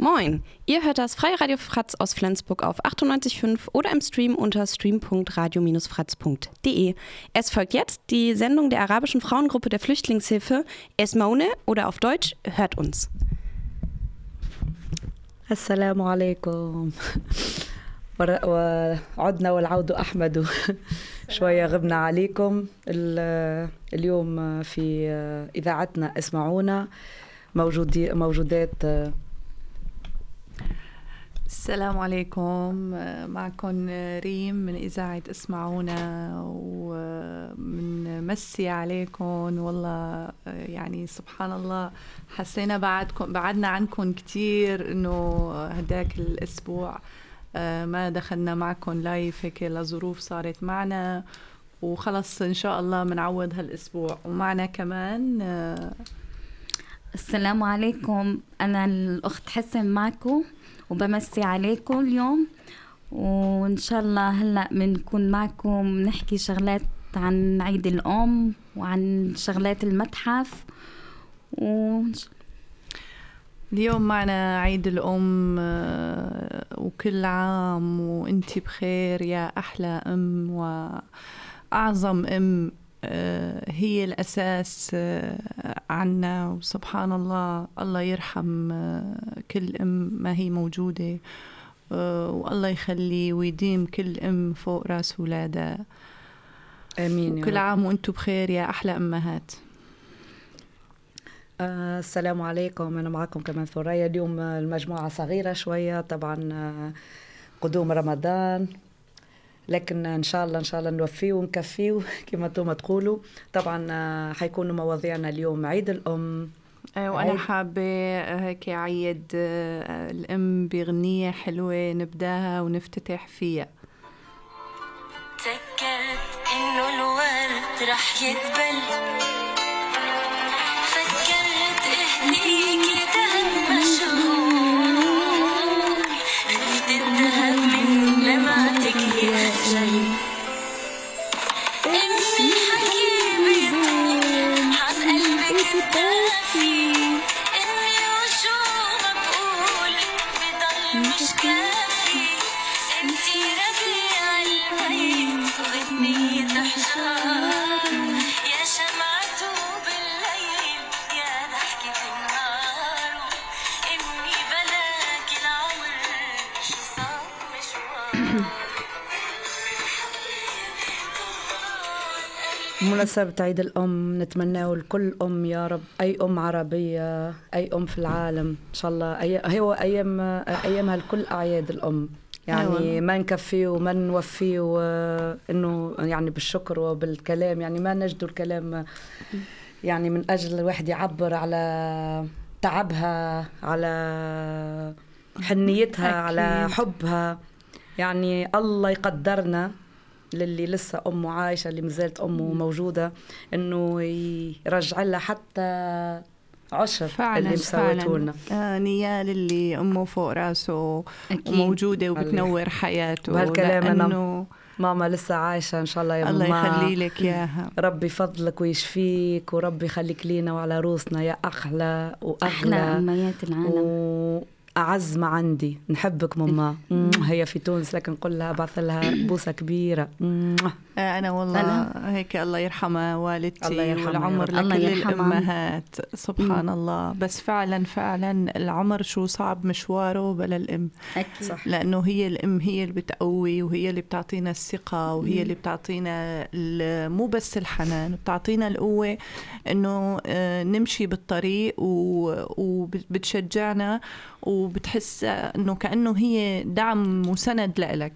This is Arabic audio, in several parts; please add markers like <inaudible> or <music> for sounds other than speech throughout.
Moin, ihr hört das Freie Radio Fratz aus Flensburg auf 98.5 oder im Stream unter stream.radio-fratz.de. Es folgt jetzt die Sendung der arabischen Frauengruppe der Flüchtlingshilfe Esmaune oder auf Deutsch Hört uns. السلام عليكم ور- وعدنا والعود أحمد شوية غبنا عليكم ال- اليوم في إذاعتنا اسمعونا موجودي موجودات السلام عليكم. معكم ريم من إذاعة إسمعونا ومنمسي عليكم. والله يعني سبحان الله حسينا بعدكم بعدنا عنكم كتير إنه هداك الأسبوع ما دخلنا معكم لايف هيك لظروف صارت معنا. وخلص إن شاء الله بنعوض هالأسبوع. ومعنا كمان السلام عليكم. أنا الأخت حسن معكم. وبمسي عليكم اليوم وإن شاء الله هلأ بنكون معكم نحكي شغلات عن عيد الأم وعن شغلات المتحف. و... اليوم معنا عيد الأم وكل عام وإنتي بخير يا أحلى أم وأعظم أم. هي الأساس عنا وسبحان الله الله يرحم كل أم ما هي موجودة والله يخلي ويديم كل أم فوق رأس ولادها. آمين كل عام وأنتم بخير يا أحلى أمهات. آه السلام عليكم. أنا معكم كمان ثريا اليوم المجموعة صغيرة شوية طبعا آه قدوم رمضان. لكن إن شاء الله إن شاء الله نوفيه ونكفيه <laughs> كما أنتم تقولوا. طبعا حيكونوا مواضيعنا اليوم عيد الأم. وأنا حابة هيك عيد الأم بغنيه حلوة نبداها ونفتتح فيها. تذكرت إنه الورد رح يدبل بمناسبة عيد الأم نتمناه لكل أم يا رب. أي أم عربية أي أم في العالم إن شاء الله. أي هو أيام أيامها لكل أعياد الأم. يعني أيوة. ما نكفيه وما نوفيه إنه يعني بالشكر وبالكلام. يعني ما نجدوا الكلام يعني من أجل الواحد يعبر على تعبها على حنيتها أكيد. على حبها. يعني الله يقدرنا. للي لسه أمه عايشة اللي مازالت أمه موجودة إنه يرجع لها حتى عشر فعلا اللي مسويته لنا. آه نيال اللي أمه فوق راسه أكيد. وموجوده وبتنور حياته بهالكلام أنا ماما لسه عايشة إن شاء الله يا الله يخلي لك إياها. ربي يفضلك ويشفيك وربي يخليك لينا وعلى روسنا يا أحلى وأغلى. أحلى اميات العالم. و... أعز ما عندي. نحبك ماما. <laughs> هي في تونس لكن نقول لها بعث لها بوسة كبيرة. أنا والله أنا هيك الله يرحمها والدتي الله يرحمها والعمر لكل الله الأمهات. سبحان مم. الله. بس فعلا فعلا العمر شو صعب مشواره بلا الأم. أكيد. صح. لأنه هي الأم هي اللي بتقوي وهي اللي بتعطينا الثقة وهي مم. اللي بتعطينا مو بس الحنان بتعطينا القوة إنه نمشي بالطريق وبتشجعنا وبتحس إنه كأنه هي دعم وسند لإلك.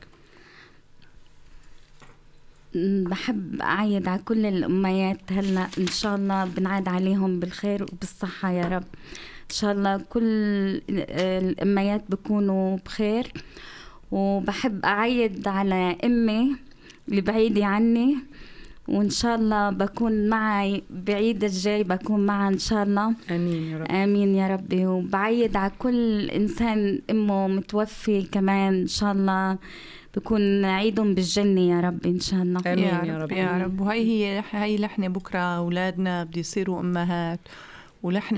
بحب أعيد على كل الأميات. هلأ إن شاء الله بنعاد عليهم بالخير وبالصحة يا رب. إن شاء الله كل الأميات بكونوا بخير. وبحب أعيد على أمي اللي بعيدة عني. وإن شاء الله بكون معي بعيد الجاي بكون معها إن شاء الله. آمين يا رب. آمين يا ربي. وبعيد على كل إنسان أمه متوفي كمان إن شاء الله. بكون عيدهم بالجنة يا رب إن شاء الله. آمين يا رب يا رب. وهي هي هي نحن بكرة أولادنا بده يصيروا أمهات. ولحن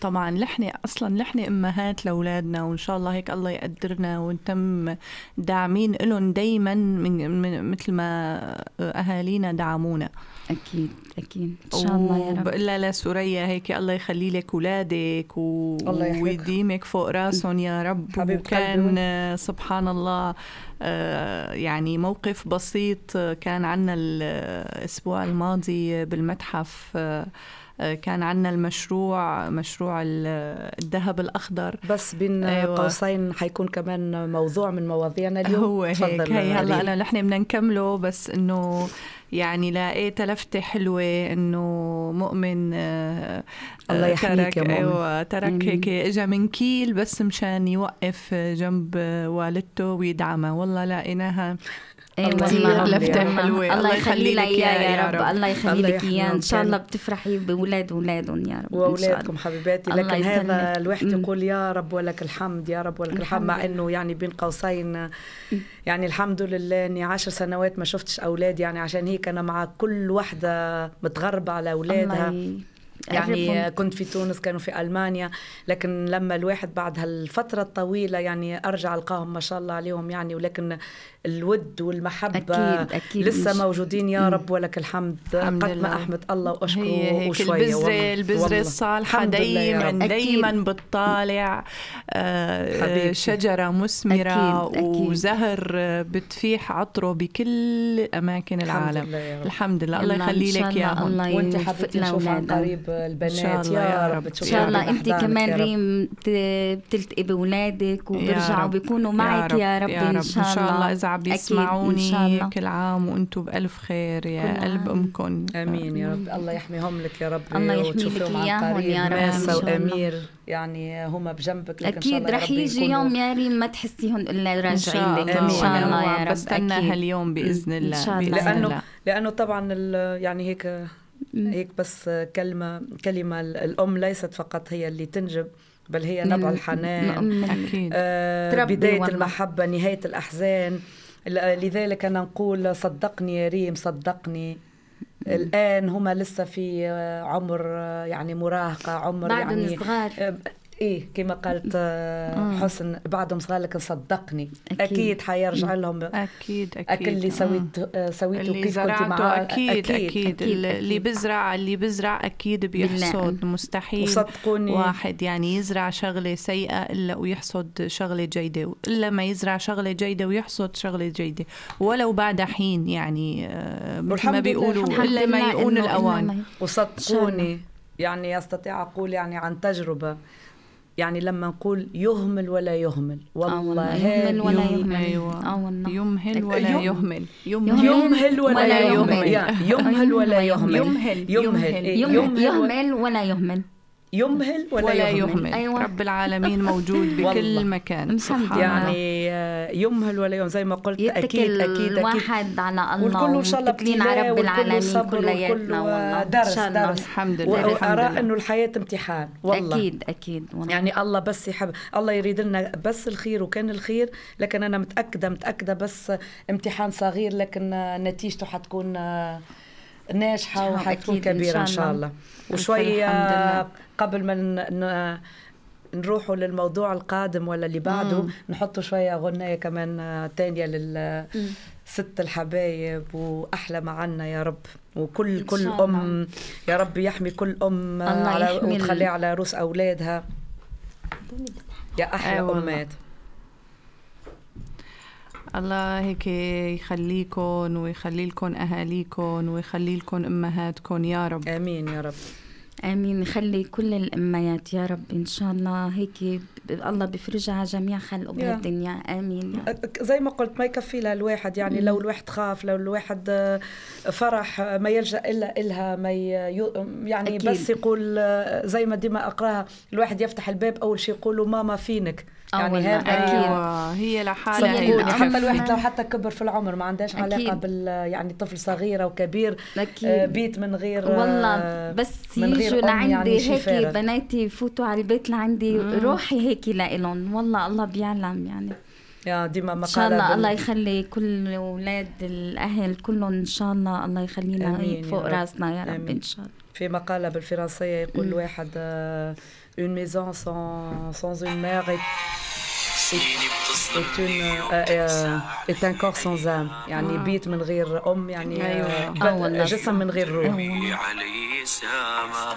طبعا لحن أصلا لحن أمهات لأولادنا. وإن شاء الله هيك الله يقدرنا ونتم داعمين لهم دائما من, من مثل ما أهالينا دعمونا. أكيد أكيد. إن شاء الله يا رب. وبقول لها لسوريا هيك الله يخلي لك اولادك و... الله. ويديمك فوق رأسهم يا رب. وكان آه، سبحان الله آه، يعني موقف بسيط آه، كان عنا الأسبوع الماضي بالمتحف كان عنا المشروع مشروع ال- الذهب الأخضر بس بين أيوة. قوسين حيكون كمان موضوع من مواضيعنا اليوم هو هيك هي هلا. انا نحن بدنا نكمله بس إنه يعني لقيت لفتة حلوة إنه مؤمن آه، الله آه، يحميك ترك يا مؤمن. أيوه ترك. هيك اجى من كيل بس مشان يوقف جنب والدته ويدعمها والله لقيناها والله لفتة. حلوة. الله يخلي لك إياه يا يا رب. الله يخلي لك إن يحميهم شاء الله. بتفرحي باولاد اولادهم يا رب إن. واولادكم حبيباتي لكن هذا. الواحد. يقول يا رب ولك الحمد يا رب ولك الحمد مع. إنه يعني بين قوسين يعني الحمد لله إني عشر سنوات ما شفتش أولاد يعني عشان هيك أنا مع كل وحدة متغربة على أولادها الله ي- يعني. كنت في تونس كانوا في ألمانيا لكن لما الواحد بعد هالفترة الطويلة يعني أرجع ألقاهم ما شاء الله عليهم يعني ولكن الود والمحبة أكيد- أكيد. لسه مش- موجودين يا رب ولك الحمد الحمد قد لله. ما أحمد الله واشكره هي وشوية الحمد لله يا دايما. دايما بتطالع آه،. شجرة مثمرة أكيد، أكيد. وزهر بتفيح عطره بكل الحمد العالم لله يا رب. الحمد لله الله يخلي لك الله وأنت لنا نشوف عن أولادنا. قريب البنات يا يا رب. إن شاء الله انت كمان. ريم بت- بتلتقي باولادك وبيرجعوا. بيكونوا معك يا رب, يا إن رب شاء الله إن شاء الله إذا عم بيسمعوني. كل عام وأنتم بألف خير يا قلب عام. أمكم آمين يا رب الله يحميهم لك يا رب الله يحمي لك قريب يا رب ماسة إن شاء الله. وأمير يعني هم بجنبك لك أكيد رح يجي يوم يا ريم ما تحسيهم إلا راجعين لك إن شاء. الله يا رب بستنى أكيد. هاليوم بإذن إن الله شاء الله. لأنه لأنه طبعا ال- يعني هيك هيك بس كلمة كلمة الأم ليست فقط هي اللي تنجب بل هي نبع الحنان. الأم أكيد. آه، بداية والله. المحبة نهاية الأحزان. لذلك أنا نقول صدقني يا ريم صدقني. الآن هما لسه في عمر يعني مراهقة عمر بعدهم يعني صغار. آه، إيه كما قالت آه، حسن بعدهم صغار لكن صدقني. أكيد, أكيد حيرجع لهم. أكيد أكيد. أكل اللي سويت آه، سويته اللي كيف كنت معاه. أكيد أكيد, أكيد, أكيد، اللي أكيد. بزرع اللي بزرع أكيد بيحصد. مستحيل. وصدقوني. واحد يعني يزرع شغلة سيئة إلا ويحصد شغلة جيدة. إلا ما يزرع شغلة جيدة ويحصد شغلة جيدة. ولو بعد حين يعني آه، مثل ما بيقولوا إلا ما يؤون ما- وصدقوني يعني أستطيع أقول يعني عن تجربة. يعني لما نقول يهمل ولا يهمل. آه والله. يهمل ولا يهمل. أيوة. والله. يمهل ولا يهمل. يمهل. ولا ولا يهمل. يمهل ولا يهمل. يمهل. يمهل. إيه، يهمل, يمهل. يهمل ولا يهمل. يمهل ولا, ولا يهمل, يهمل. أيوة. رب العالمين موجود <laughs> والله. بكل مكان سبحان يعني يمهل ولا يهمل. زي ما قلت أكيد أكيد أكيد. الواحد على الله والكل إن شاء الله على رب والكل العالمين كلياتنا والله. درس. درس. الحمد لله الحمد وارى إنه الحياة امتحان. والله. أكيد أكيد. والله. يعني الله بس يحب الله يريد لنا بس الخير وكان الخير لكن أنا متأكدة متأكدة بس امتحان صغير لكن نتيجته حتكون ناجحة نعم، وحتكون كبيرة إن شاء الله. وشويه الحمد لله. قبل ما نروحوا للموضوع القادم ولا اللي بعده مم. نحطوا شوية غنايه كمان تانية للست الحبايب وأحلى معنا يا رب وكل كل أم يا رب يحمي كل أم الله على وتخليها على روس أولادها يا أحلى أي والله. امات الله هيك يخليكم ويخلي لكم اهاليكم ويخلي لكم امهاتكم يا رب. آمين يا رب. آمين. يخلي كل الاميات يا رب إن شاء الله هيك الله بيفرجها على جميع خلقه يا. بهالدنيا آمين. يا. رب. زي ما قلت ما يكفي لها الواحد يعني لو الواحد خاف لو الواحد آه، فرح آه، ما يلجأ إلا إلها ما يعني أكيد. بس يقول آه، زي ما ديما أقراها الواحد يفتح الباب أول شيء يقول له ماما فينك؟ يعني هذا أكيد. أيوه هي لحالها الأم. حتى الواحد لو حتى كبر في العمر ما عندهاش علاقة أكيد. بال يعني طفل صغير أو كبير أكيد آه، بيت من غير آه، والله بس يجوا لعندي يعني هيك. بناتي يفوتوا على البيت لعندي روحي هيك لإلهم والله الله بيعلم يعني يا ديما إن شاء مقالة الله بال- الله يخلي كل أولاد الأهل كلهم إن شاء الله الله يخلينا هيك فوق. رأسنا يا رب. إن شاء الله في مقالة بالفرنسية يقول واحد une maison sans, sans une mère est, est, une, euh, euh, est un corps sans âme يعني بيت من غير أم يعني أيوة. جسم. من غير روح علي سامة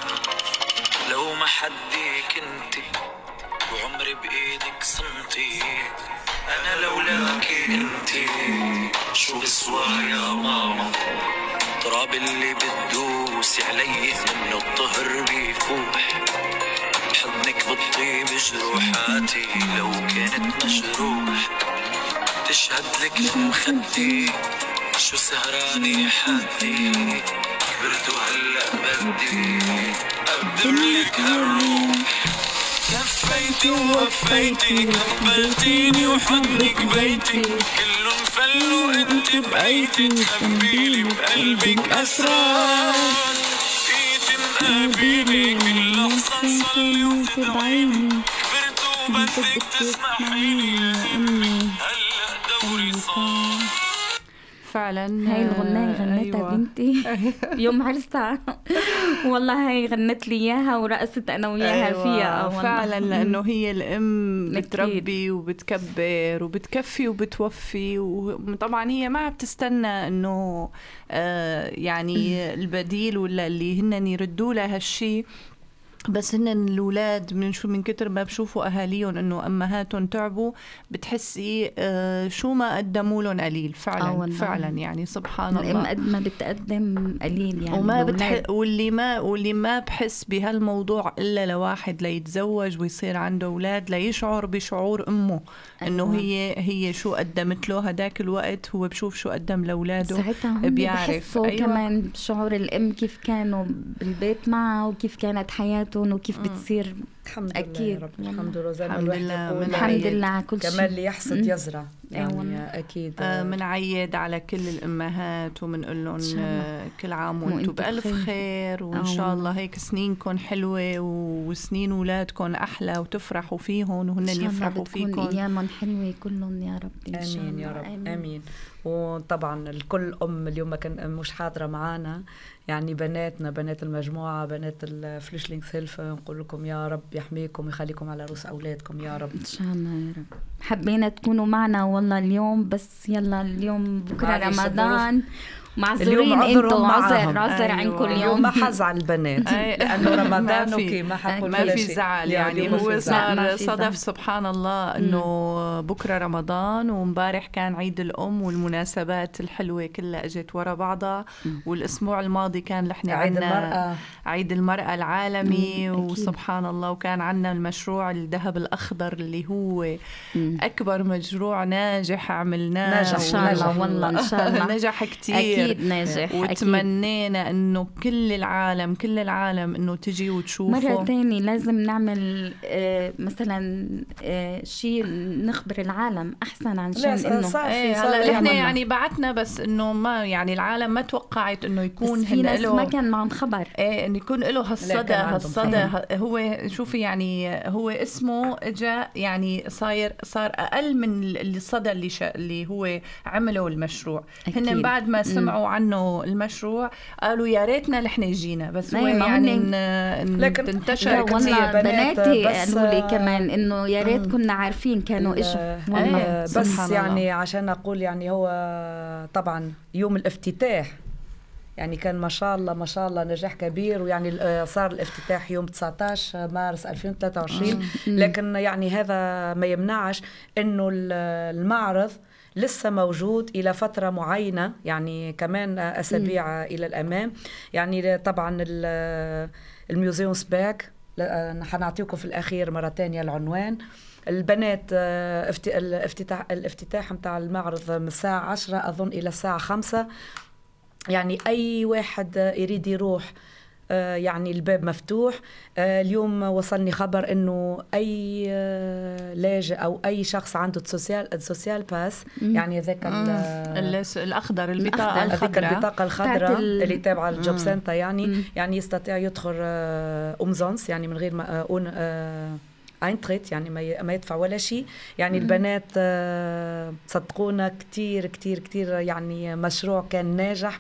لو ما حدي كنتي وعمري بإيدك صمتي أنا لولاكي انتي شو بسوى يا ماما تراب اللي بتدوسي علي منه الطهر بيفوح حضنك بتطيب جروحاتي لو كانت مجروح تشهد لك مخدي شو سهراني حدي كبرت وهلا بدي أقدم لك هالروح. كفيتي ووفيتي قبلتيني وحضنك بيتي. كلهم فلوا أنت بقيتي تخبيلي بقلبك أسرار. بقيتي مقابلي كل لحظة نصلي وتدعيني كبرت وبدك تسمحيلي هلا دوري صار. فعلا هاي الغناية آه، غنتها أيوة. بنتي <laughs> يوم عرستها والله هاي غنت لي إياها ورقصت أنا وياها أيوة، فيها والله. فعلا لأنه هي الأم. بتربي وبتكبر وبتكفي وبتوفي وطبعا هي ما بتستنى إنه آه، يعني البديل ولا اللي هن يردوا لها هالشيء بس هن الاولاد من شو من كتر ما بشوفوا أهاليهم إنه أمهاتهم تعبوا بتحسي آه، شو ما قدموا لهم قليل آه فعلا والله. فعلا يعني سبحان الله الام قد ما بتقدم قليل يعني وما. بتح... واللي ما واللي ما بحس بهالموضوع إلا لواحد ليتزوج ويصير عنده أولاد ليشعر بشعور أمه إنه أيوة. هي هي شو قدمت له هداك الوقت هو بشوف شو قدم لأولاده ساعتها هم بيعرف. أيوة. كمان شعور الأم كيف كانوا بالبيت معها وكيف كانت حياتهم وكيف بتصير الحمد لله أكيد. يا رب الحمد لله زي ما الحمد الواحد لله، الحمد عيد. لله على كل شيء كمان اللي يحصد. يزرع يعني. أكيد آه منعيد على كل الأمهات وبنقول لهم. آه، كل عام وأنتم وأنتم بألف. خير وإن آه شاء. الله هيك سنينكم حلوة وسنين اولادكم أحلى وتفرحوا فيهم وهن إن شاء الله يفرحوا فيكم أيامهم حلوة كلهم يا رب إن شاء الله آمين يا رب آمين وطبعا الكل أم اليوم ما كان مش حاضرة معنا يعني بناتنا بنات المجموعة بنات ال Flüchtlingshilfe نقول لكم يا رب يحميكم ويخليكم على رؤوس أولادكم يا رب. إن شاء الله يا رب. حبينا تكونوا معنا والله اليوم بس يلا اليوم بكرة رمضان. معذورين أنتوا معاهم. عذر عذر أيوة. عنكم اليوم ما حزعل البنات. <laughs> لأنه <laughs> رمضان okay ما حقول ما ولا في شيء. زعل يعني يعني ما في هو زعل. لا، ما صار صدف. سبحان الله إنه بكرة رمضان ومبارح كان عيد الأم والمناسبات الحلوة كلها أجت ورا بعضها والأسبوع الماضي كان نحن عيد المرأة عيد المرأة العالمي. وسبحان الله وكان عندنا المشروع الذهب الأخضر اللي هو مم. أكبر مشروع ناجح عملناه نجح. إن شاء الله. والله إن شاء الله <laughs> نجح كتير أكيد ناجح وتمنينا إنه كل العالم كل العالم إنه تجي وتشوفه. مرة تانية لازم نعمل آه، مثلا آه، شيء نخبر العالم أحسن عن شان لا إنه. صار إيه في هلا صار نحن. يعني بعتنا بس إنه ما يعني العالم ما توقعت إنه يكون بس في ناس ما كان معهم خبر. إيه إنه يكون له هالصدى هالصدى هو شوفي يعني هو اسمه اجى يعني صاير صار أقل من ال- الصدى اللي اللي هو عمله المشروع. أكيد. هن بعد ما سمعوا عنه المشروع قالوا يا ريتنا نحن جينا بس هو يعني إن إن لكن تنتشر بنات بناتي بس- قالوا لي كمان إنه يا ريت كنا عارفين كانوا إجوا. آه، والله بس سبحان الله. يعني عشان أقول يعني هو طبعا يوم الافتتاح يعني كان ما شاء الله ما شاء الله نجاح كبير ويعني آه، صار الافتتاح يوم 19 مارس 2023 لكن يعني هذا ما يمنعش إنه ال- المعرض لسه موجود إلى فترة معينة يعني كمان أسابيع إلى الأمام. يعني طبعا ال- ال Museumsberg حنعطيكم في الأخير مرة تانية العنوان. البنات آه، افت- الافتتاح الافتتاح متاع المعرض من الساعة 10 أظن إلى الساعة 5 يعني أي واحد يريد يروح يعني الباب مفتوح. آه، اليوم وصلني خبر إنه أي آه، لاجئ أو أي شخص عنده ال Sozial ال Sozialpass يعني ذاك ال- الس- الأخضر البطاقه الخضراء. البطاقة الخضراء ال- اللي تابعة لل Jobcenter يعني. يعني يستطيع يدخل آه، umsonst يعني من غير ما آه، آه، اينتريت يعني ما يدفع ولا شيء يعني البنات آه، صدقونا كتير كتير كتير يعني مشروع كان ناجح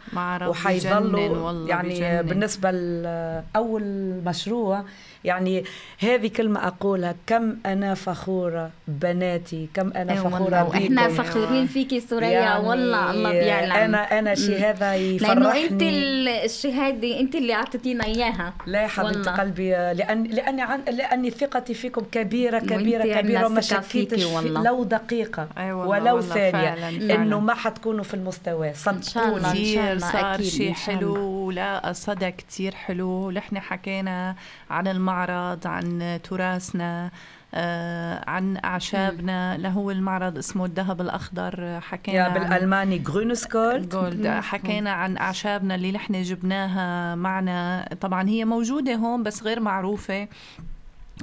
والله يعني بجنن. بالنسبة لأول مشروع يعني هذه كلمة أقولها كم أنا فخورة بناتي كم أنا إيه فخورة بيكم. فخورين فيكي سوريا يعني والله الله بيعلم أنا أنا شيء هذا يفرحني لأنه أنت ال- الشهادة أنت اللي أعطيتينا إياها لا حبيبتي والله. قلبي لأن لأني عن لأني ثقتي فيكم كبيرة كبيرة كبيرة وما شكيتش. لو دقيقة أي والله ولو والله ثانية. إنه ما حتكونوا في المستوى. صدقوني صار شيء حلو. ولا صدى كتير حلو ونحن حكينا عن المعرض عن تراثنا آه عن أعشابنا. اللي هو المعرض اسمه الذهب الأخضر. حكينا يا عن بالألماني Grünes Gold Gold حكينا عن أعشابنا اللي نحن جبناها معنا. طبعا هي موجودة هون بس غير معروفة.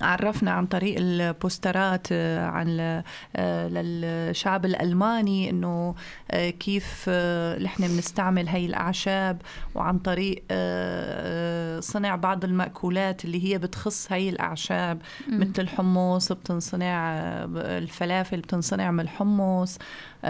عرفنا عن طريق البوسترات آه، عن آه، للشعب الألماني إنه آه، كيف نحن بنستعمل هاي الأعشاب وعن طريق صنع بعض المأكولات اللي هي بتخص هاي الأعشاب مثل الحمص بتنصنع الفلافل بتنصنع من الحمص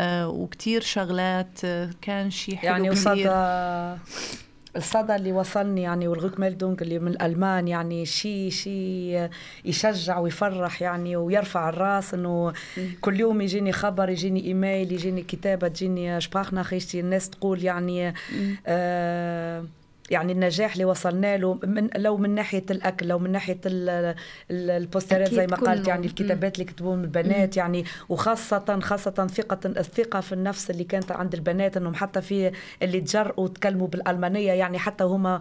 وكتير شغلات كان شيء حلو يعني. وصدى الصدى اللي وصلني يعني والغوكميلدونج اللي من الألمان يعني شيء شيء يشجع ويفرح يعني ويرفع الراس إنه كل يوم يجيني خبر يجيني إيميل يجيني كتابة تجيني شباخنا خيشتي الناس تقول يعني آه يعني النجاح اللي وصلنا له من لو من ناحية الأكل لو من ناحية ال- ال- البوسترات زي ما قالت. يعني الكتابات اللي كتبوهم البنات يعني وخاصه خاصة ثقه الثقة في النفس اللي كانت عند البنات إنهم حتى في اللي تجرؤوا تكلموا بالألمانية يعني حتى هما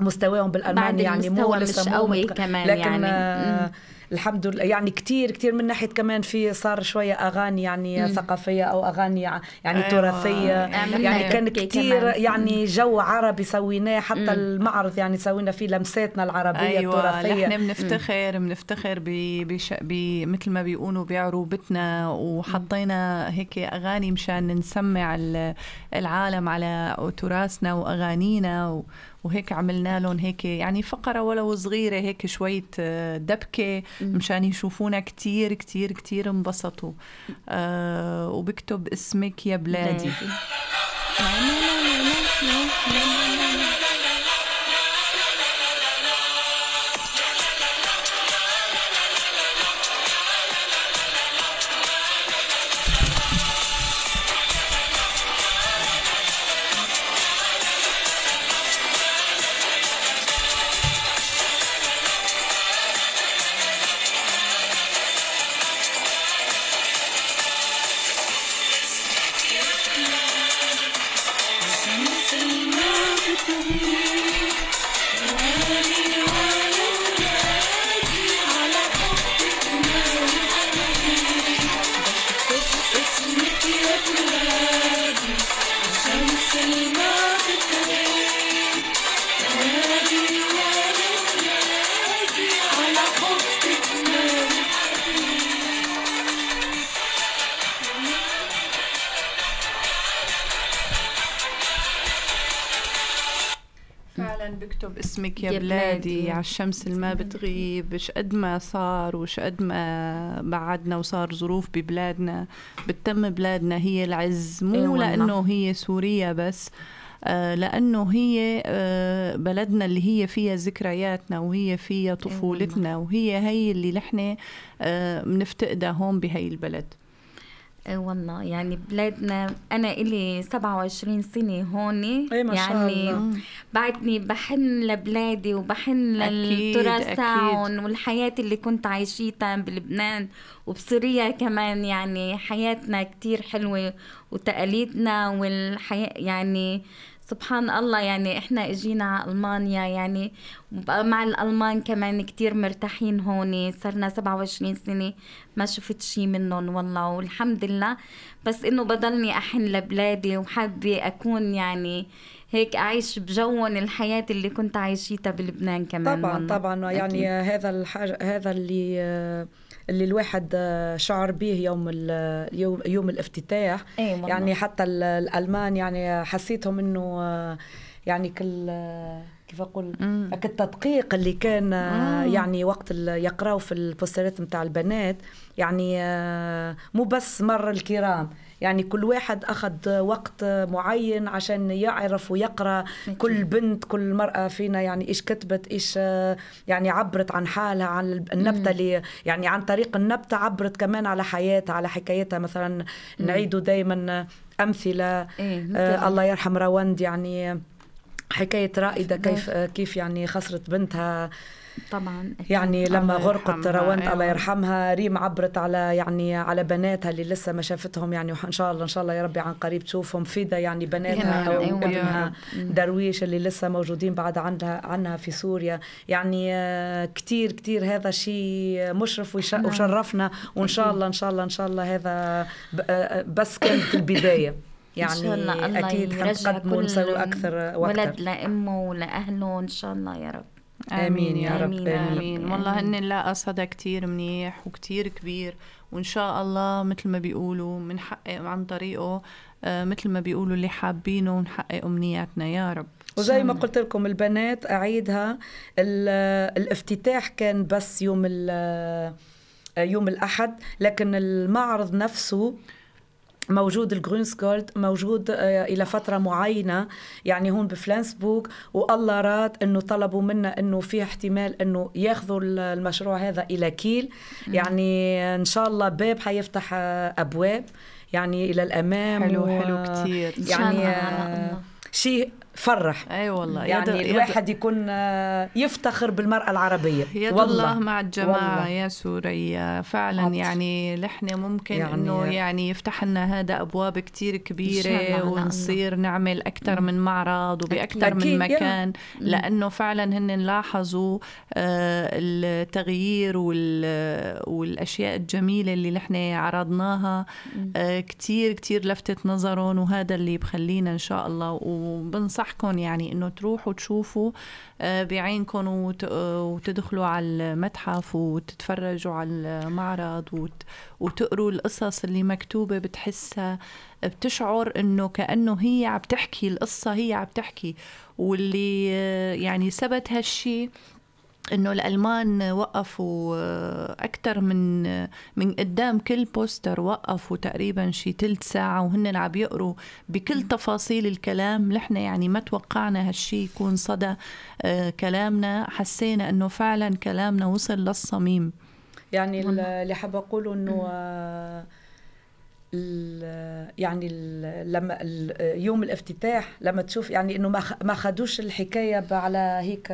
مستواهم بالألماني يعني مو مش قوي كمان لكن يعني. مم. الحمد لله. يعني كتير كتير من ناحية كمان في صار شوية أغاني يعني ثقافية أو أغاني يعني أيوة. تراثية. يعني كان كتير كمان. يعني جو عربي سويناه حتى المعرض يعني سوينا فيه لمساتنا العربية أيوه التراثية. نحن بنفتخر بنفتخر ب بش ب مثل ما بيقولوا بعروبتنا وحطينا هيك أغاني مشان نسمع ال- العالم على تراثنا وأغانينا و وهيك عملنا لهم هيك يعني فقرة ولو صغيرة هيك شوية آه، دبكة مشان يشوفونا كتير كتير كتير انبسطوا آه وبكتب اسمك يا بلادي فعلا بكتب اسمك يا, يا بلادي, بلادي. على الشمس اللي ما بتغيب مش قد ما صار وش قد ما بعدنا وصار ظروف ببلادنا بتتم بلادنا هي العز إيه مو والله. لأنه هي سوريا بس آه لأنه هي آه بلدنا اللي هي فيها ذكرياتنا وهي فيها طفولتنا وهي هي اللي نحن آه بنفتقدها هون بهي البلد والله يعني بلادنا أنا إلي 27 سنة هون إيه ما شاء يعني الله. بعدني بحن لبلادي وبحن للتراث. تاعهم والحياة اللي كنت عايشيتها بلبنان وبسوريا كمان يعني حياتنا كتير حلوة وتقاليدنا والحياة يعني سبحان الله يعني إحنا إجينا على ألمانيا يعني مع الألمان كمان كتير مرتاحين هون. صرنا 27 سنة ما شفت شي منهم والله والحمد لله. بس إنه بضلني أحن لبلادي وحابة أكون يعني هيك أعيش بجوهم الحياة اللي كنت عايشيتها بلبنان كمان طبعا والله. طبعا يعني هذا الحاجة هذا اللي اللي الواحد شعر به يوم يوم يوم الافتتاح والله. يعني حتى ال- الألمان يعني حسيتهم إنه يعني كل كيف أقول التدقيق اللي كان آه، مم. يعني وقت يقرأوا في البوسترات نتاع البنات يعني آه، مو بس مر الكرام يعني كل واحد أخذ وقت معين عشان يعرف ويقرأ. كل بنت كل مرأة فينا يعني إيش كتبت إيش آه، يعني عبرت عن حالها عن النبتة اللي يعني عن طريق النبتة عبرت كمان على حياتها على حكايتها. مثلا نعيدوا دائما أمثلة. إيه، آه الله يرحم روند يعني حكاية رائدة كيف آه كيف يعني خسرت بنتها. طبعا. يعني لما الله غرقت يرحمها، روند أيوة. الله يرحمها ريم عبرت على يعني على بناتها اللي لسه ما شافتهم يعني وإن شاء الله إن شاء الله يا ربي عن قريب تشوفهم فيدا يعني بناتها يا أو رب، يا ابنها رب. درويش اللي لسه موجودين بعد عنها عنها في سوريا يعني آه، كتير كتير هذا شيء مشرف نعم. وشرفنا وإن شاء الله إن شاء الله إن شاء الله هذا ب- آه، بس كانت البداية يعني إن شاء الله الله أكيد حنقدموا ونسوي أكثر وأكثر ولد لأمه ولأهله إن شاء الله يا رب آمين يا رب، آمين. آمين. آمين. والله هن لا صدى كتير منيح وكتير كبير وإن شاء الله مثل ما بيقولوا بنحقق عن طريقه آه، مثل ما بيقولوا اللي حابينه ونحقق أمنياتنا. يا رب. وزي ما قلت لكم البنات أعيدها. ال- الافتتاح كان بس يوم ال- يوم الأحد لكن المعرض نفسه موجود ال Grünes Gold موجود آه، إلى فترة معينة يعني هون بفلنسبورغ والله راد إنه طلبوا منا إنه في احتمال إنه ياخذوا ال- المشروع هذا إلى كيل. يعني إن شاء الله باب حيفتح آه، أبواب يعني إلى الأمام حلو و- حلو شاء يعني آه،. شيء فرح. أي والله يد- يعني يد- الواحد يكون آه، يفتخر بالمرأة العربية. يد والله. الله مع الجماعة والله. يا سوريا. فعلا عطف. يعني نحن ممكن يعني- إنه يعني يفتح لنا هذا أبواب كتير الله. ونصير نعمل أكثر من معرض وباكثر من. مكان. لأنه فعلا هن لاحظوا آه، التغيير وال- والأشياء الجميلة اللي نحن عرضناها آه، كتير كتير لفتت نظرهم وهذا اللي بخلينا إن شاء الله. وبنصحكم يعني إنه تروحوا تشوفوا آه، بعينكم آه، وتدخلوا على المتحف وتتفرجوا على المعرض وت- وتقروا القصص اللي مكتوبة بتحسها بتشعر إنه كأنه هي عم تحكي القصة هي عم تحكي. واللي آه، يعني ثبت هالشي إنه الألمان وقفوا أكثر من من قدام كل بوستر وقفوا تقريبا شي تلت ساعة وهن عم يقروا بكل تفاصيل الكلام. نحن يعني ما توقعنا هالشي يكون صدى آه، كلامنا. حسينا إنه فعلا كلامنا وصل للصميم. يعني ال- اللي إنه آه، ال- يعني ال- لما ال- يوم الافتتاح لما تشوف يعني إنه ما ما خدوش الحكاية على هيك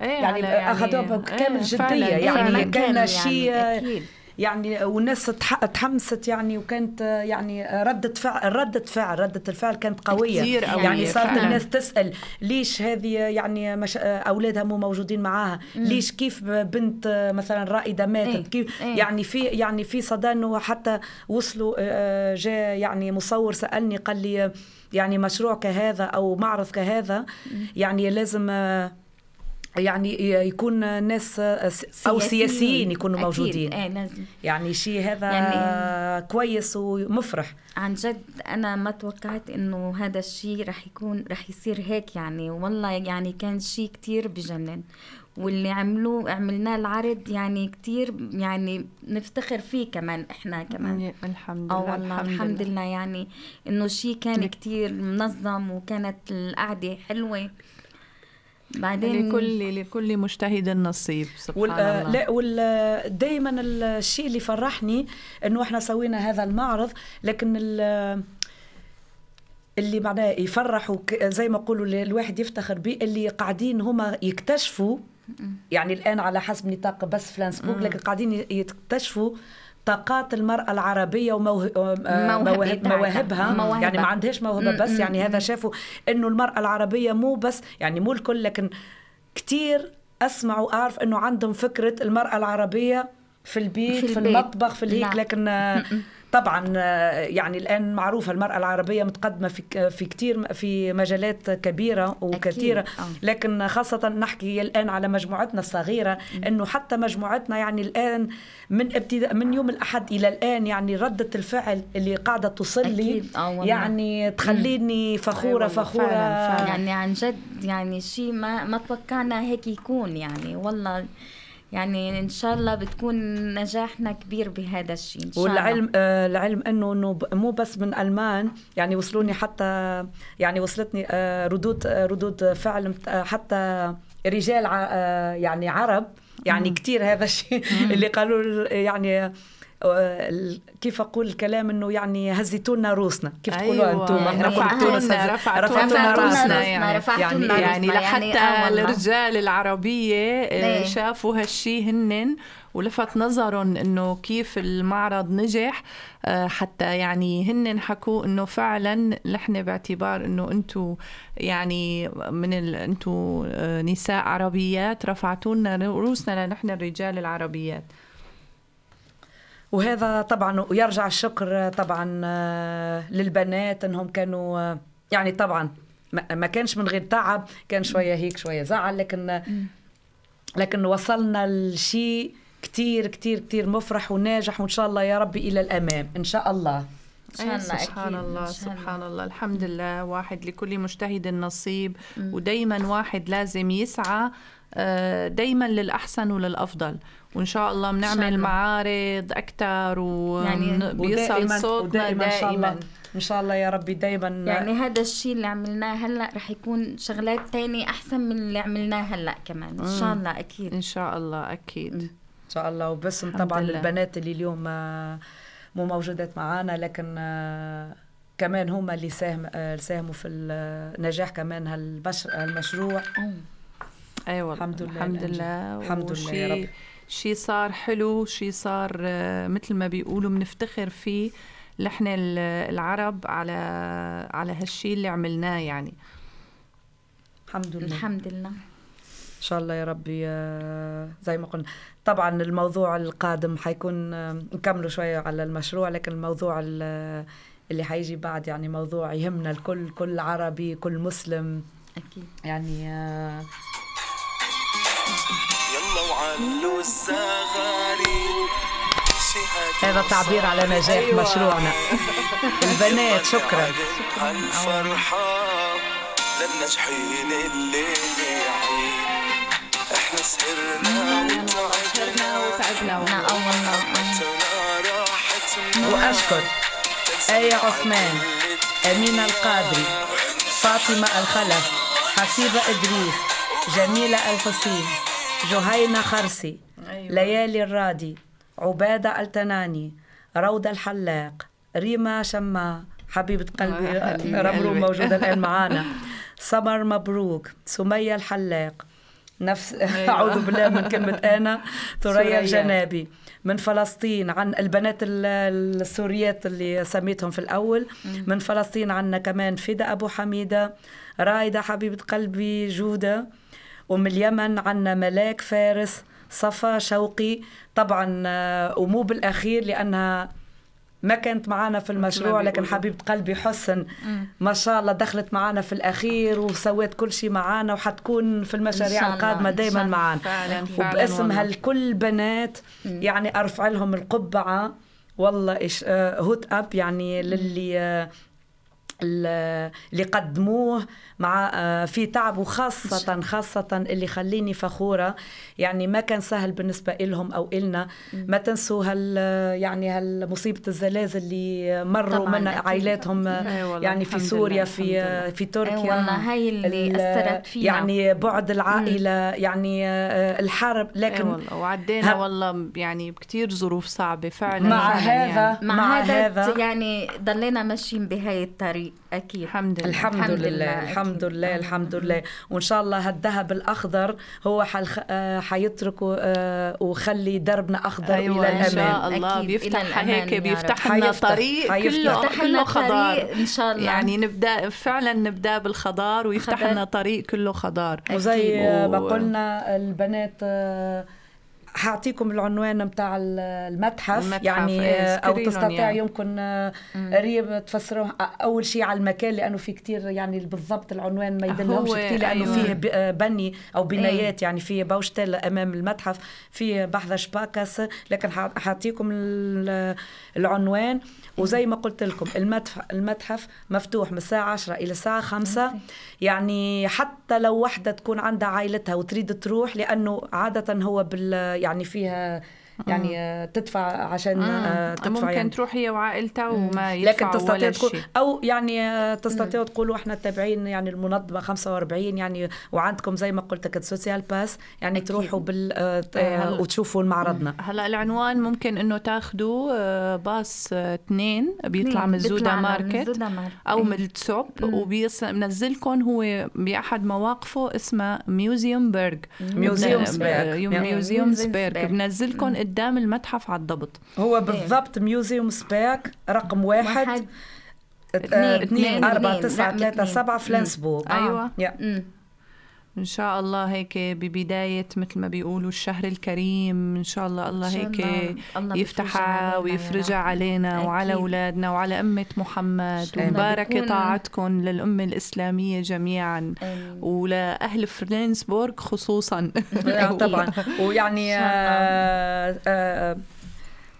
آه، إيه يعني أخذوها بكامل جدية فعلاً، يعني. كان يعني شيء أكيد. يعني والناس تح- تحمست يعني وكانت يعني ردة فعل ردة فعل ردة الفعل كانت قوية كتير قوية، يعني صارت فعلاً. الناس تسأل ليش هذه يعني مش أولادها مو موجودين معاها ليش كيف بنت مثلا رائدة ماتت إيه، كيف إيه. يعني في يعني في صدى إنه حتى وصلوا جاء يعني مصور سألني قال لي يعني مشروع كهذا أو معرض كهذا يعني لازم يعني يكون ناس آه، أو سياسيين. يكونوا أكيد. موجودين. إيه لازم. يعني شيء هذا يعني- كويس ومفرح. عن جد أنا ما توقعت إنه هذا الشيء رح يكون رح يصير هيك يعني. والله يعني كان شيء كتير بجنن. واللي عملوه عملناه العرض يعني كتير يعني نفتخر فيه كمان إحنا كمان. الحمد آه لله والله الحمد لله. يعني إنه شيء كان كتير منظم وكانت القعدة حلوة. بعدين لكل لكل مجتهد نصيب سبحان وال الله. لا وال دائما الشيء اللي فرحني إنه إحنا سوينا هذا المعرض لكن ال- اللي معناه يفرح وك- زي ما يقولوا اللي الواحد يفتخر به اللي قاعدين هما يكتشفوا يعني الآن على حسب نطاق بس فلانسبوك لكن قاعدين يكتشفوا طاقات المرأة العربية ومواهبها موهبتها. مواهبها موهبة. يعني ما عندهاش موهبة بس م- يعني م- هذا شافوا إنه المرأة العربية مو بس يعني مو الكل لكن كتير أسمع وأعرف إنه عندهم فكرة المرأة العربية في البيت في في, البيت. المطبخ في الهيك لا. لكن آه، طبعا آه، يعني الآن معروفة المرأة العربية متقدمة في في كثير في مجالات كبيرة وكثيره. آه. لكن خاصة نحكي الآن على مجموعتنا الصغيرة إنه حتى مجموعتنا يعني الآن من ابتداء من يوم الأحد إلى الآن يعني ردة الفعل اللي قاعدة توصل لي. آه. يعني تخليني فخورة والله، فخورة فعلاً، فعلاً. يعني عن جد يعني شيء ما ما توقعنا هيك يكون يعني والله يعني إن شاء الله بتكون نجاحنا كبير بهذا الشيء إن شاء الله. والعلم آه العلم إنه مو بس من ألمان يعني وصلوني حتى يعني وصلتني آه ردود آه ردود فعل آه حتى رجال ع- آه يعني عرب يعني كثير هذا الشيء <laughs> اللي قالوا ال- يعني آه، كيف أقول الكلام إنه يعني هزيتونا روسنا كيف تقولوا أيوة. أنتم إحنا يعني رفعتونا- رفعتونا رفعتونا راسنا راسنا يعني. رفعتونا يعني- يعني روسنا. لحتى آه والله. الرجال العربية آه، إيه. شافوا هالشي هنن ولفت نظرهم إنه كيف المعرض نجح آه، حتى يعني هنن حكوا إنه فعلا نحن باعتبار إنه أنتم يعني من ال... أنتم آه، نساء عربيات رفعتوا لنا رؤوسنا لنحن الرجال العربيات وهذا طبعا ويرجع الشكر طبعا آه، للبنات إنهم كانوا آه، يعني طبعا ما ما كانش من غير تعب كان شوية هيك شوية زعل لكن لكن وصلنا لشيء كتير كتير كتير مفرح وناجح وإن شاء الله يا ربي إلى الأمام إن شاء الله سبحان. الله. سبحان الله الحمد لله واحد لكل مجتهد نصيب ودايما واحد لازم يسعى آه، دايما للأحسن وللأفضل. وإن شاء الله بنعمل. معارض يعني وبيصل ودائماً- صوتنا ودائما إن شاء الله. دائما. إن شاء الله يا ربي دائما يعني هذا الشيء اللي عملناه هلأ رح يكون شغلات تانية أحسن من اللي عملناه هلأ كمان. إن شاء الله أكيد. إن شاء الله أكيد. إن شاء الله. وباسم الحمد طبعا لله. البنات اللي اليوم آه، مو موجودات معانا لكن آه، كمان هم اللي ساهم آه، ساهموا في النجاح كمان هالمشروع. أي والله الحمد لله الحمد. لله. الحمد لله يا رب. شي صار حلو شي صار آه، مثل ما بيقولوا بنفتخر فيه نحن ال- العرب على على هالشي اللي عملناه يعني. الحمد لله. الحمد لله. إن شاء الله يا ربي زي ما قلنا. طبعا الموضوع القادم حيكون آه، نكملوا شوية على المشروع لكن الموضوع ال- اللي حيجي بعد يعني موضوع يهمنا الكل كل عربي كل مسلم. أكيد. يعني آه، يلا وعلوا الزغاري. هذا تعبير على نجاح أيوة. مشروعنا. <laughs> البنات شكرا. هالفرحة للناجحين اللي يعين. إحنا سهرنا وتعبنا. وتعبنا وأشكر آية عثمان أمينة القادري فاطمة الخلف حسيبة إدريس جميلة الحسين جهينة خرسي. ليالي الرادي. عبادة التناني. روضة الحلاق. ريما شما. حبيبة قلبي. حبيبة رمرو. موجودة الآن <laughs> معانا. سمر مبروك. سمية الحلاق. نفس <laughs> أعوذ بالله من كلمة أنا ثريا. <laughs> الجنابي. من فلسطين. عن البنات ال- السوريات اللي سميتهم في الأول. من فلسطين عنا كمان فدا أبو حميدة. رايدة حبيبة قلبي جودة. ومن اليمن عنا ملاك فارس صفا شوقي. طبعا آه، ومو بالأخير لأنها ما كانت معنا في المشروع لكن. حبيبة قلبي حسن. ما شاء الله دخلت معنا في الأخير وسويت كل شيء معنا وحتكون في المشاريع القادمة دايما. معنا فعلا فعلا وباسم والله. هالكل بنات يعني أرفع لهم القبعة. والله إيش آه، هوت أب يعني للي آه، اللي قدموه مع آه، في تعب وخاصة خاصة اللي خليني فخورة. يعني ما كان سهل بالنسبة إلهم أو إلنا. ما تنسوا هال يعني هالمصيبة الزلازل اللي مروا أكيد. عائلاتهم يعني في سوريا في آه،. في تركيا. والله هاي اللي ال- أثرت فينا. يعني بعد العائلة يعني آه، الحرب. أي لكن والله وعدينا والله يعني بكتير ظروف صعبة فعلا. مع فعلا هذا يعني. مع, مع هذا, يعني ضلينا ماشيين بهاي أكيد الحمد لله الحمد, الحمد لله, لله، الحمد. لله الحمد لله وإن شاء الله هالذهب الأخضر هو. آه، حيتركه آه، وخلي دربنا أخضر أيوه إلى إن شاء الله أكيد، بيفتح هيك. بيفتح لنا طريق. كله كله لنا خضار طريق إن شاء الله يعني نبدأ فعلا نبدأ بالخضار ويفتح. لنا طريق كله خضار وزي أكيد. ما قلنا البنات آه، حاعطيكم العنوان متاع المتحف, المتحف، يعني إيه، أو سكرينهم تستطيع يعني. يمكن آه، ريم تفسروه أول شيء على المكان لأنه في كتير يعني بالضبط العنوان ما يدلهمش هو كتير لأنه أيوة. فيه آه، بني أو بنايات يعني فيه باوشتيل أمام المتحف فيه بحذا شباكس لكن حاعطيكم ال- العنوان. وزي ما قلت لكم المتحف المتحف مفتوح من الساعة 10 إلى الساعة 5 يعني حتى لو وحدة تكون عندها عائلتها وتريد تروح لأنه عادة هو بال يعني فيها يعني آه، تدفع عشان آه، تدفع ممكن يعني. تروح هي وعائلتها وما لكن يدفعوا تستطيع ولا تقول شيء أو يعني آه، تستطيعوا تقولوا إحنا تابعين يعني المنظمة 45 يعني وعندكم زي ما قلت لك Sozialpass يعني تروحوا بال آه، آه،. وتشوفوا معرضنا هلا العنوان ممكن إنه تاخذوا آه، باص آه، اثنين بيطلع من ال Südermarkt ال Südermarkt. أو. من ال ZOB وبنزلكم هو بأحد مواقفه اسمها Museumsberg Museumsberg. آه،. Museumsberg. بنزلكم قدام المتحف على الضبط. هو بالضبط Museumsberg رقم واحد. واحد. آه، اثنين، أربعة تسعة ثلاثة. سبعة فلنسبورغ أيوة. يا. إن شاء الله هيك ببداية مثل ما بيقولوا الشهر الكريم إن شاء الله الله شاء هيك الله يفتحها علينا ويفرجها. علينا وعلى. أولادنا وعلى أمة محمد ومبارك طاعتكم للأمة الإسلامية جميعا آمين. ولأهل فلنسبورغ خصوصا <laughs> طبعا <laughs> ويعني. آه، آه،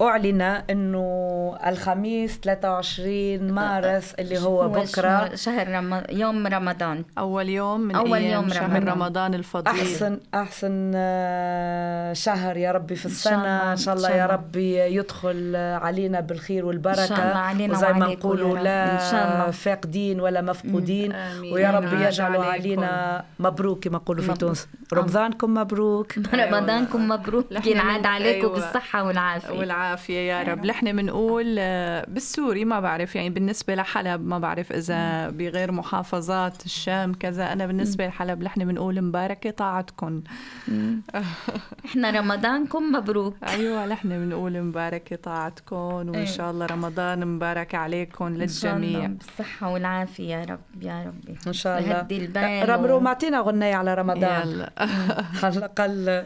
أعلن أنه الخميس 23 مارس اللي هو بكرة شهر- شهر رم... يوم رمضان أول يوم من أول أيام يوم شهر رمضان. رمضان الفضيل أحسن أحسن آه، شهر يا ربي في الله، إن شاء الله يا. ربي يدخل علينا بالخير والبركة إن شاء الله علينا وزي ما نقولوا. لا إن شاء الله. فاقدين ولا مفقودين آمين. ويا. ربي عليكم. علينا مبروك كما يقولوا في. تونس رمضانكم مبروك رمضانكم مبروك ينعاد عليكم أيوة. بالصحة والعافية والعافية يا رب. نحن بنقول آه، بالسوري ما بعرف يعني بالنسبة لحلب ما بعرف إذا بغير محافظات الشام كذا. أنا بالنسبة لحلب نحن بنقول مباركة طاعتكم <laughs> إحنا رمضانكم مبروك. أيوة نحن بنقول مباركة طاعتكم وإن أيوة. شاء الله رمضان مبارك عليكم إن شاء الله. للجميع. بالصحة والعافية يا رب يا ربي. إن شاء الله. يهدي البال رمرو معطينا غنية على رمضان. يلا. على الأقل.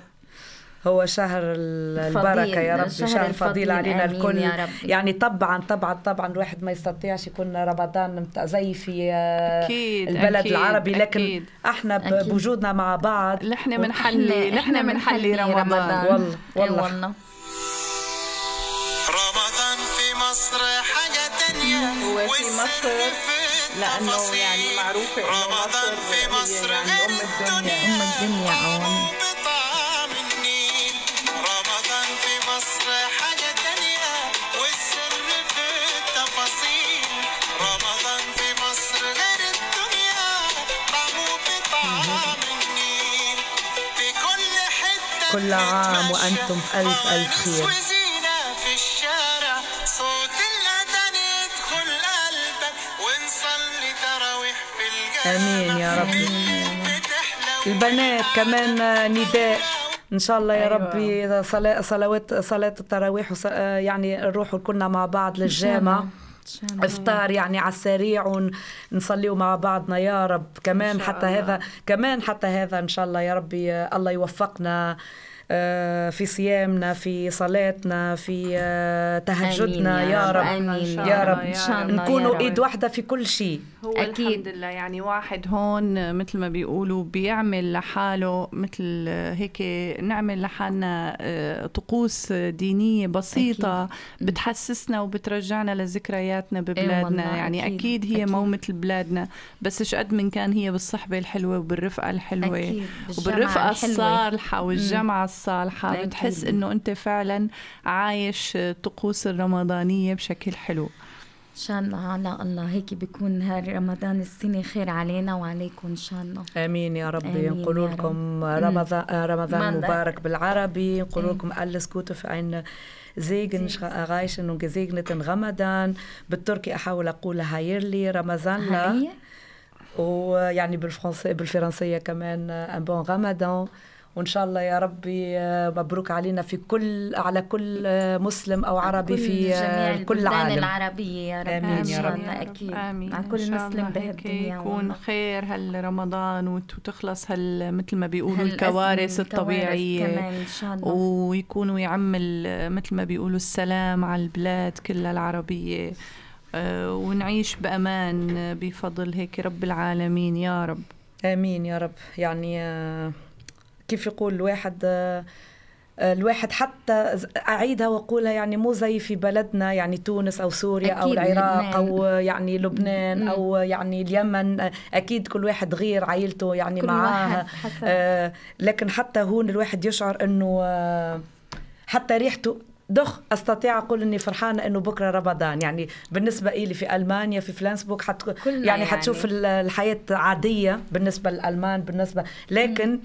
هو شهر ال- البركة يا ربي شهر شهر فضيل الفضيل، علينا الكل يا ربي. يعني طبعا طبعا طبعا الواحد ما يستطيعش يكون رمضان زي في آه، أكيد، البلد أكيد، العربي لكن أكيد. إحنا أكيد. بوجودنا مع بعض نحن بنحلي نحن بنحلي رمضان والله، إيه والله. والله رمضان في مصر حاجة تانية هو في مصر التفاصيل. يعني معروفة إنه رمضان مصر في هي مصر يعني أم الدنيا. أم الدنيا، آه. كل عام. وأنتم بألف ألف خير. وزينة في الشارع صوت الأذان يدخل قلبك ونصلي تراويح في الجامع آمين يا ربي. البنات كمان نداء إن شاء الله يا أيوة. ربي صلاة صلوات صلاة التراويح يعني نروحوا كلنا مع بعض للجامع إن شاء الله. إفطار يعني على السريع ونصليوا مع بعضنا يا رب. كمان حتى الله. هذا كمان حتى هذا إن شاء الله يا ربي آه، الله يوفقنا آه، في صيامنا في صلاتنا في آه، تهجدنا آمين يا رب. آمين إن شاء يا رب. يا يا نكونوا رب. ايد واحدة في كل شيء. هو أكيد. الحمد لله. يعني واحد هون مثل ما بيقولوا بيعمل لحاله مثل هيك نعمل لحالنا آه، طقوس دينية بسيطة بتحسسنا وبترجعنا لذكرياتنا ببلادنا. والله، يعني أكيد، أكيد هي أكيد. مو مثل بلادنا. بس إيش قد من كان هي بالصحبة الحلوة وبالرفقة الحلوة؟ أكيد، وبالرفقة. الصالحة والجمعة الصالحة. أكيد. بتحس إنه أنت فعلا عايش الطقوس الرمضانية بشكل حلو. إن شاء الله على الله. هيك بيكون رمضان السنة خير علينا وعليكم إن شاء الله. آمين يا ربي نقول لكم رمضان رمضان ماذا؟ مبارك بالعربي. نقول لكم alles Gute für ein Segen erreichen und gesegneten Ramadan بالتركي أحاول اقولها هايرلي رمضان لا. ويعني بالفرنسية بالفرنسية كمان ان بون رمضان وإن شاء الله يا ربي آه، مبروك علينا في كل على كل آه، مسلم أو عربي كل في جميع آه، كل البلدان العالم. العربية يا رب. آمين إن يا رب. الله أكيد. آمين. على إن كل شاء مسلم بهالدنيا يكون والله. خير هالرمضان وت- وتخلص هال مثل ما بيقولوا الكوارث الكوارث الطبيعية. كمان إن شاء الله. ويكون ويعم ال- مثل ما بيقولوا السلام على البلاد كلها العربية. آه، ونعيش بأمان بفضل هيك رب العالمين يا رب. آمين يا رب. يعني آه، كيف يقول الواحد آه، الواحد حتى أعيدها وأقولها يعني مو زي في بلدنا يعني تونس أو سوريا أو العراق لبنان. أو يعني لبنان مم. أو يعني اليمن. أكيد كل واحد غير عائلته يعني كل معاها. واحد حسب. آه، لكن حتى هون الواحد يشعر إنه آه، حتى ريحته دخ أستطيع أقول إني فرحانة إنه بكرة رمضان. يعني بالنسبة لي في ألمانيا في فلانسبورغ حت كلنا يعني حتشوف ال- الحياة عادية بالنسبة للألمان بالنسبة لكن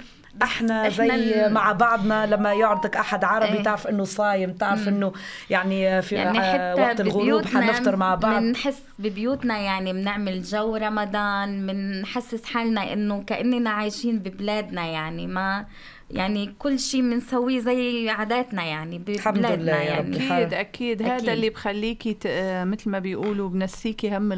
إحنا زي ال- مع بعضنا لما يعرضك أحد عربي إيه. تعرف إنه صايم تعرف إنه يعني في يعني آه، حتى وقت الغروب حنفطر مع بعض بنحس ببيوتنا يعني بنعمل جو رمضان بنحسس حالنا إنه كأننا عايشين ببلادنا يعني ما يعني كل شيء بنسويه زي عاداتنا يعني الحمد ببلادنا لله يا رب. يعني بحال. أكيد أكيد هذا. اللي بخليكي ت- آه، مثل ما بيقولوا بنسيكي هم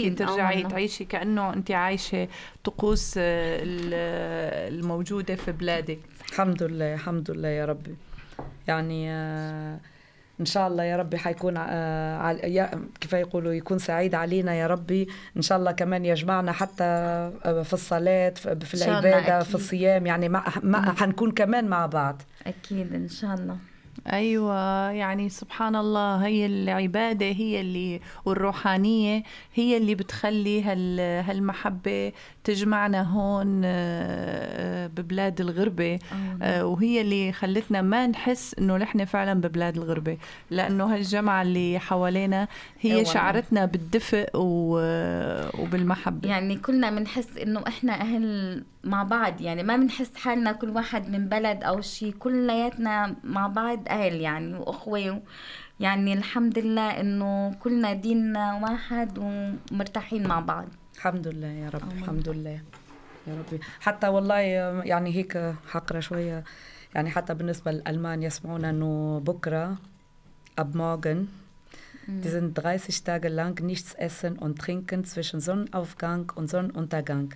أكيد، آه ترجعي والله. تعيشي كأنه أنت عايشة طقوس آه، ال- آه، الموجودة في بلادك الحمد لله الحمد لله يا ربي يعني آه، إن شاء الله يا ربي حيكون آه، كيف يقولوا يكون سعيد علينا يا ربي. إن شاء الله كمان يجمعنا حتى آه، في الصلاة في العبادة في. الصيام. يعني ما حنكون كمان مع بعض. أكيد إن شاء الله. أيوة يعني سبحان الله هي العبادة هي اللي والروحانية هي اللي بتخلي هال هالمحبة تجمعنا هون آه، ببلاد الغربة. آه، وهي اللي خلتنا ما نحس إنه نحن فعلا ببلاد الغربة. لأنه هالجمعة اللي حوالينا هي. شعرتنا بالدفء و- وبالمحبة. يعني كلنا بنحس إنه إحنا أهل مع بعض. يعني ما بنحس حالنا كل واحد من بلد أو شيء كلياتنا مع بعض أهل يعني وأخوة يعني الحمد لله إنه كلنا ديننا واحد ومرتاحين مع بعض الحمد لله يا رب آمين. الحمد لله يا ربي حتى والله يعني هيك حقرا شوية يعني حتى بالنسبة للألمان يسمعون أنه بكرة ab morgen Die sind 30 Tage lang nichts essen und trinken zwischen Sonnenaufgang und Sonnenuntergang.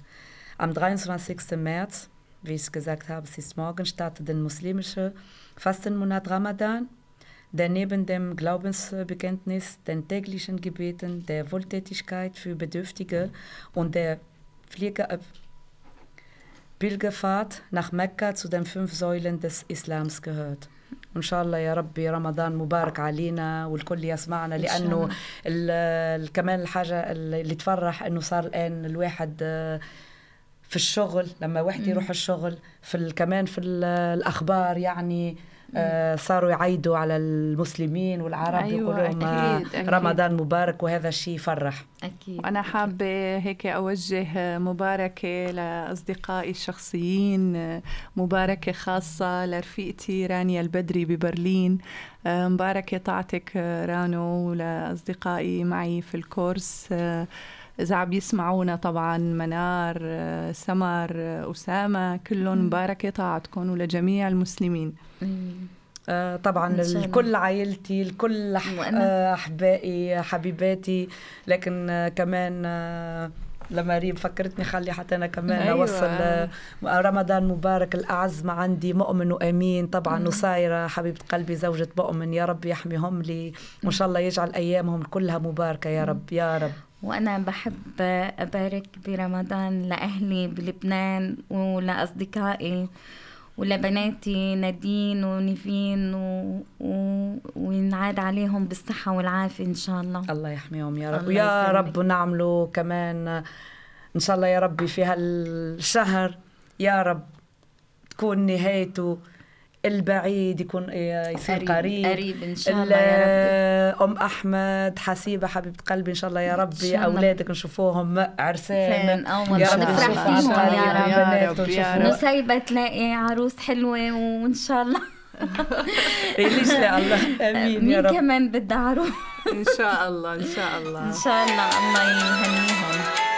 Am 23. März, wie ich gesagt habe, es ist morgen, startet der muslimische Fastenmonat Ramadan, der neben dem Glaubensbekenntnis, den täglichen Gebeten, der Wohltätigkeit für Bedürftige und der Pflege, äh, Pilgerfahrt nach Mekka zu den fünf Säulen des Islams gehört. وان شاء الله يا ربي رمضان مبارك علينا والكل يسمعنا إن شاء لانه الله. ال- ال- كمان الحاجه اللي تفرح انه صار الان الواحد آه، في الشغل لما واحد يروح الشغل في كمان في ال- الأخبار يعني آه، صاروا يعيدوا على المسلمين والعرب أيوة، يقولوا آه، أكيد، أكيد. رمضان مبارك وهذا الشيء يفرح. أكيد. وأنا حابة هيك أوجه مباركة لأصدقائي الشخصيين مباركة خاصة لرفيقتي رانيا البدري ببرلين. مباركة طاعتك رانو ولأصدقائي معي في الكورس. إذا عم يسمعونا طبعا منار سمر أسامة كلهم مباركة طاعتكم ولجميع المسلمين. آه، طبعا. الكل عائلتي وأنا. آه، أحبائي حبيباتي لكن آه، كمان آه، لما ريم فكرتني خلي حتى أنا كمان أيوة. أوصل آه، رمضان مبارك الأعز ما عندي مؤمن وآمين طبعا نصايره حبيبة قلبي زوجة مؤمن يا رب يحميهم لي وإن شاء الله يجعل أيامهم كلها مباركة يا رب يا رب وأنا بحب أبارك برمضان لأهلي بلبنان ولأصدقائي ولبناتي نادين ونيفين و... و... وينعاد عليهم بالصحة والعافية إن شاء الله الله يحميهم يا رب ويا. رب نعمله كمان إن شاء الله يا ربي في هالشهر يا رب تكون نهايته البعيد يكون آه، يصير قريب قريب. إن شاء ال- الله يا رب أم أحمد حسيبة حبيبة قلبي إن شاء الله يا ربي. شاء الله. أولادك نشوفهم عرسان. يا رب نفرح نشوفهم فيهم يا قريب، رب. يا رب، يا ونشوفهم- نسيبة تلاقي عروس حلوة وإن شاء الله. <laughs> ليش لا الله. آمين يا مين رب. كمان بدها عروس؟ إن شاء الله إن شاء الله. إن شاء الله الله يهنيهم.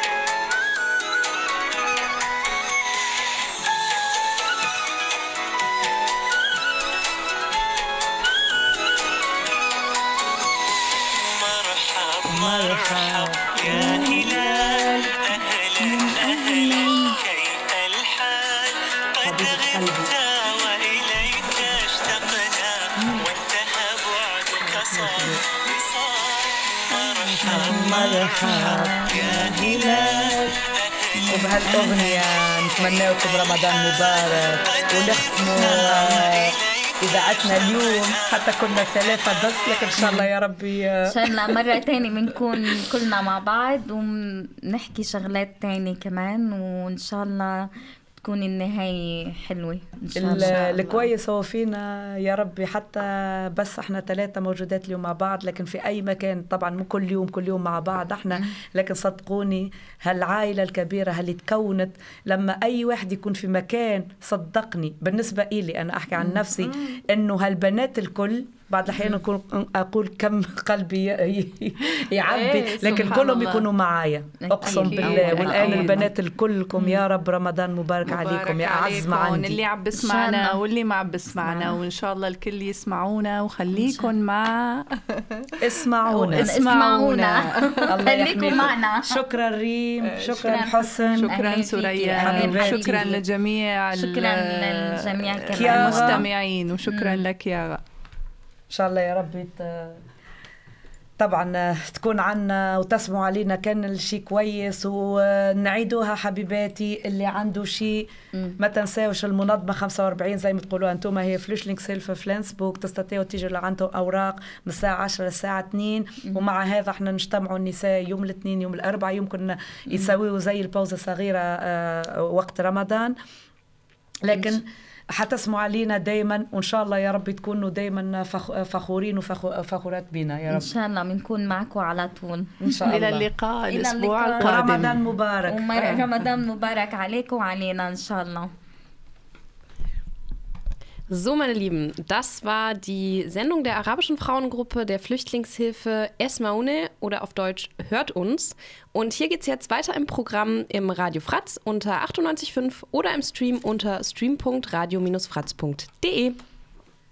وبهالأغنية نتمنى لكم رمضان مبارك ونختموا آه، إذاعتنا اليوم. حتى كنا ثلاثة بس لكن إن شاء الله يا ربي آه، إن شاء الله مرة تانية بنكون كلنا مع بعض ونحكي شغلات تانية كمان وإن شاء الله تكون النهاية حلوة إن شاء ال- الله. الكويس هو فينا يا ربي حتى بس إحنا ثلاثة موجودات اليوم مع بعض لكن في أي مكان طبعا مو كل يوم كل يوم مع بعض إحنا لكن صدقوني هالعائلة الكبيرة اللي تكونت لما أي واحد يكون في مكان صدقني بالنسبة إلي أنا أحكي عن نفسي إنه هالبنات الكل بعض الأحيان أكون أقول كم <laughs> قلبي يعبي إيه، لكن كلهم. يكونوا معايا أقسم أكيد. بالله أكيد. البنات الكلكم يا رب رمضان مبارك, عليكم يا أعز ما عندي اللي عم بسمعنا. واللي ما عم بسمعنا. وإن شاء الله الكل يسمعونا وخليكم مع <laughs> اسمعونا <laughs> اسمعونا. خليكم. معنا شكرا ريم شكرا شكراً. حسن شكرا سوريا شكرا فيكي. لجميع ال- شكراً للجميع كمان. كيارا. المستمعين وشكرا لك ان شاء الله يا ربي ت- طبعا تكون عنا وتسمعوا علينا كان الشيء كويس ونعيدوها حبيباتي اللي عنده شيء ما تنساوش المنظمة 45 زي ما تقولوا أنتم هي Flüchtlingshilfe فلنسبورغ تستطيعوا تيجوا اللي عندهم أوراق من الساعة 10 للساعة 2 ومع هذا إحنا نجتمعوا النساء يوم الاثنين يوم الأربعاء يمكن يسويوا زي البوزة صغيرة آه، وقت رمضان. لكن حتسمعوا علينا دايما وإن شاء الله يا رب تكونوا دايما فخ... فخورين وفخورات بينا يا إن رب شاء الله بنكون معكم على طول. إن شاء إلى الله. اللقاء إلى الأسبوع اللقاء. القادم. ورمضان مبارك. ورمضان مبارك عليكم وعلينا إن شاء الله. So, meine Lieben, das war die Sendung der arabischen Frauengruppe der Flüchtlingshilfe Esmaune oder auf Deutsch Hört uns. Und hier geht es jetzt weiter im Programm im Radio Fratz unter 98.5 oder im Stream unter stream.radio-fratz.de.